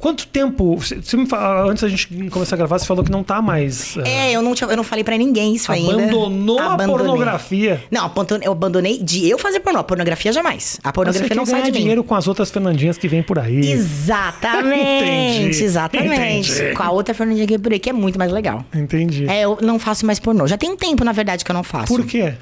Quanto tempo. Você me fala, antes da gente começar a gravar, você falou que não tá mais. É, eu não, tinha, eu não falei pra ninguém isso ainda. Abandonou a pornografia. Não, eu abandonei de eu fazer pornô. A pornografia jamais. A pornografia Você não sai de mim. dinheiro com as outras Fernandinhas que vêm por aí. Exatamente, Entendi, exatamente. entendi. Com a outra Fernandinha que é por aí, que é muito mais legal. Entendi. É, eu não faço mais pornô. Já tem um tempo, na verdade, que eu não faço. Por quê?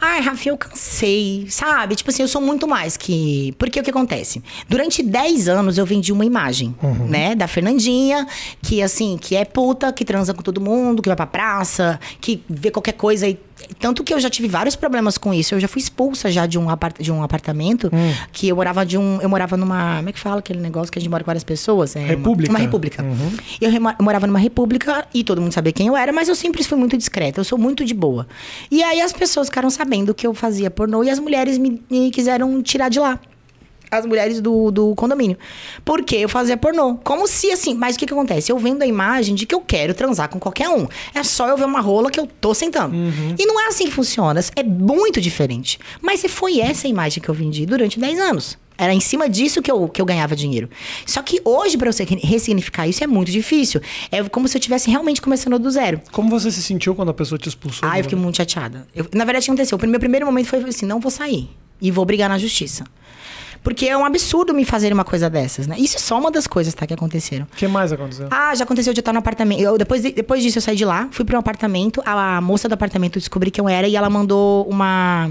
Ai, Rafa, eu cansei, sabe? Tipo assim, eu sou muito mais que. Porque o que acontece? Durante 10 anos eu vendi uma imagem, Uhum. né? Da Fernandinha, que assim, que é puta, que transa com todo mundo, que vai pra praça, que vê qualquer coisa e. Tanto que eu já tive vários problemas com isso. Eu já fui expulsa já de um, apart de um apartamento Hum. que eu morava de um. Eu morava numa. Como é que fala aquele negócio que a gente mora com várias pessoas? É uma- República. Uma, república. Uhum. Eu eu morava numa república e todo mundo sabia quem eu era, mas eu sempre fui muito discreta, eu sou muito de boa. E aí as pessoas ficaram sabendo que eu fazia pornô e as mulheres me, me quiseram tirar de lá. As mulheres do, do condomínio. Porque eu fazia pornô. Como se assim. Mas o que, que acontece? Eu vendo a imagem de que eu quero transar com qualquer um. É só eu ver uma rola que eu tô sentando. E não é assim que funciona. É muito diferente. Mas foi essa a imagem que eu vendi durante 10 anos. Era em cima disso que eu, que eu ganhava dinheiro. Só que hoje, pra você ressignificar isso, é muito difícil. É como se eu estivesse realmente começando do zero. Como você se sentiu quando a pessoa te expulsou? Ah, eu fiquei muito chateada. Eu- na verdade, o que aconteceu? O meu primeiro momento foi assim: não vou sair. E vou brigar na justiça. Porque é um absurdo me fazer uma coisa dessas, né? Isso é só uma das coisas, tá? Que aconteceram. O que mais aconteceu? Ah, já aconteceu de eu estar no apartamento. Eu, depois, de- depois disso, eu saí de lá, fui para um apartamento. A, moça do apartamento descobri quem eu era e ela mandou uma.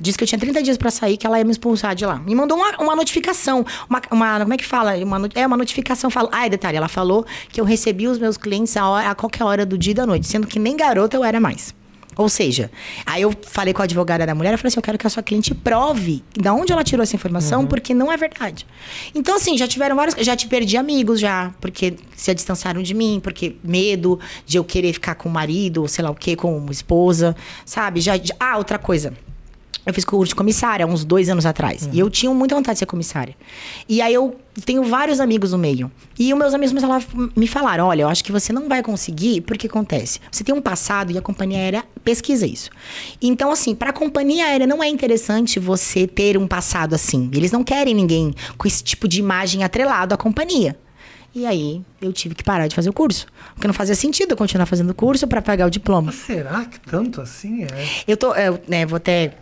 Disse que eu tinha 30 dias pra sair, que ela ia me expulsar de lá. Me mandou uma, uma notificação. Uma, uma- Como é que fala? Uma, é uma notificação. Fala, ah, detalhe, ela falou que eu recebia os meus clientes a, hora- a qualquer hora do dia e da noite, sendo que nem garota eu era mais. Ou seja, aí eu falei com a advogada da mulher, eu falei assim, eu quero que a sua cliente prove de onde ela tirou essa informação, porque não é verdade. Então, assim, já tiveram vários... Já te perdi amigos já, porque se distanciaram de mim, porque medo de eu querer ficar com o marido, ou sei lá o quê, com uma esposa, sabe? Já, já- ah, outra coisa. Eu fiz curso de comissária há uns dois anos atrás. E eu tinha muita vontade de ser comissária. E aí eu tenho vários amigos no meio. E os meus amigos me falaram, me falaram: olha, eu acho que você não vai conseguir, porque acontece. Você tem um passado e a companhia aérea pesquisa isso. Então, assim, para a companhia aérea não é interessante você ter um passado assim. Eles não querem ninguém com esse tipo de imagem atrelado à companhia. E aí eu tive que parar de fazer o curso. Porque não fazia sentido eu continuar fazendo o curso para pagar o diploma. Mas será que tanto assim é? Eu tô, eu, né, vou até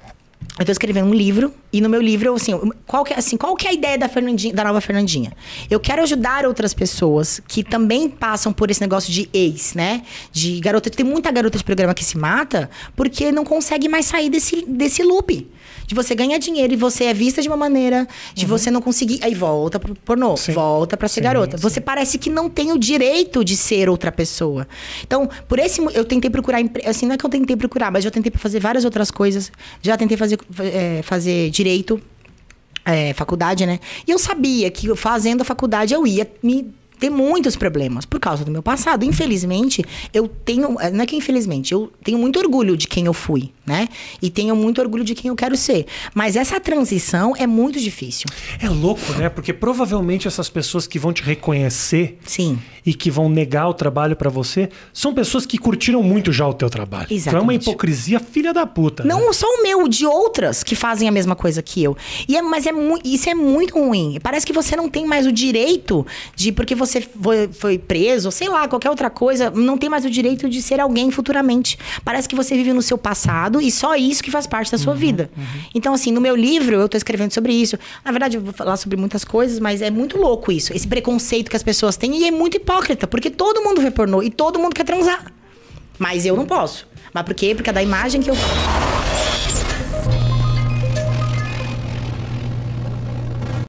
eu tô escrevendo um livro e no meu livro, assim, qual que, é- assim, qual que é a ideia da Fernandinha, da nova Fernandinha? Eu quero ajudar outras pessoas que também passam por esse negócio de ex, né? De garota, tem muita garota de programa que se mata porque não consegue mais sair desse, desse loop. De você ganhar dinheiro e você é vista de uma maneira, de você não conseguir, aí volta pro pornô, Sim. volta pra ser Sim, garota. sim. Você parece que não tem o direito de ser outra pessoa. Então, por esse eu tentei procurar, assim, não é que eu tentei procurar, mas eu tentei fazer várias outras coisas. Já tentei fazer, é, fazer direito, é, faculdade, né? E eu sabia que fazendo a faculdade eu ia me ter muitos problemas por causa do meu passado. Infelizmente, eu tenho. Não é que infelizmente, eu tenho muito orgulho de quem eu fui, né? E tenho muito orgulho de quem eu quero ser. Mas essa transição é muito difícil. É louco, né? Porque provavelmente essas pessoas que vão te reconhecer Sim. e que vão negar o trabalho pra você são pessoas que curtiram muito já o teu trabalho. Então é uma Exatamente. hipocrisia filha da puta. né? Não só o meu, de outras que fazem a mesma coisa que eu. E é, mas é isso é muito ruim. Parece que você não tem mais o direito de, porque você foi, foi preso, sei lá, qualquer outra coisa, não tem mais o direito de ser alguém futuramente. Parece que você vive no seu passado e só isso que faz parte da sua vida. Então, assim, no meu livro, eu tô escrevendo sobre isso. Na verdade, eu vou falar sobre muitas coisas, mas é muito louco isso. Esse preconceito que as pessoas têm e é muito hipócrita, porque todo mundo vê pornô e todo mundo quer transar. Mas eu não posso. Mas por quê? Porque é da imagem que eu.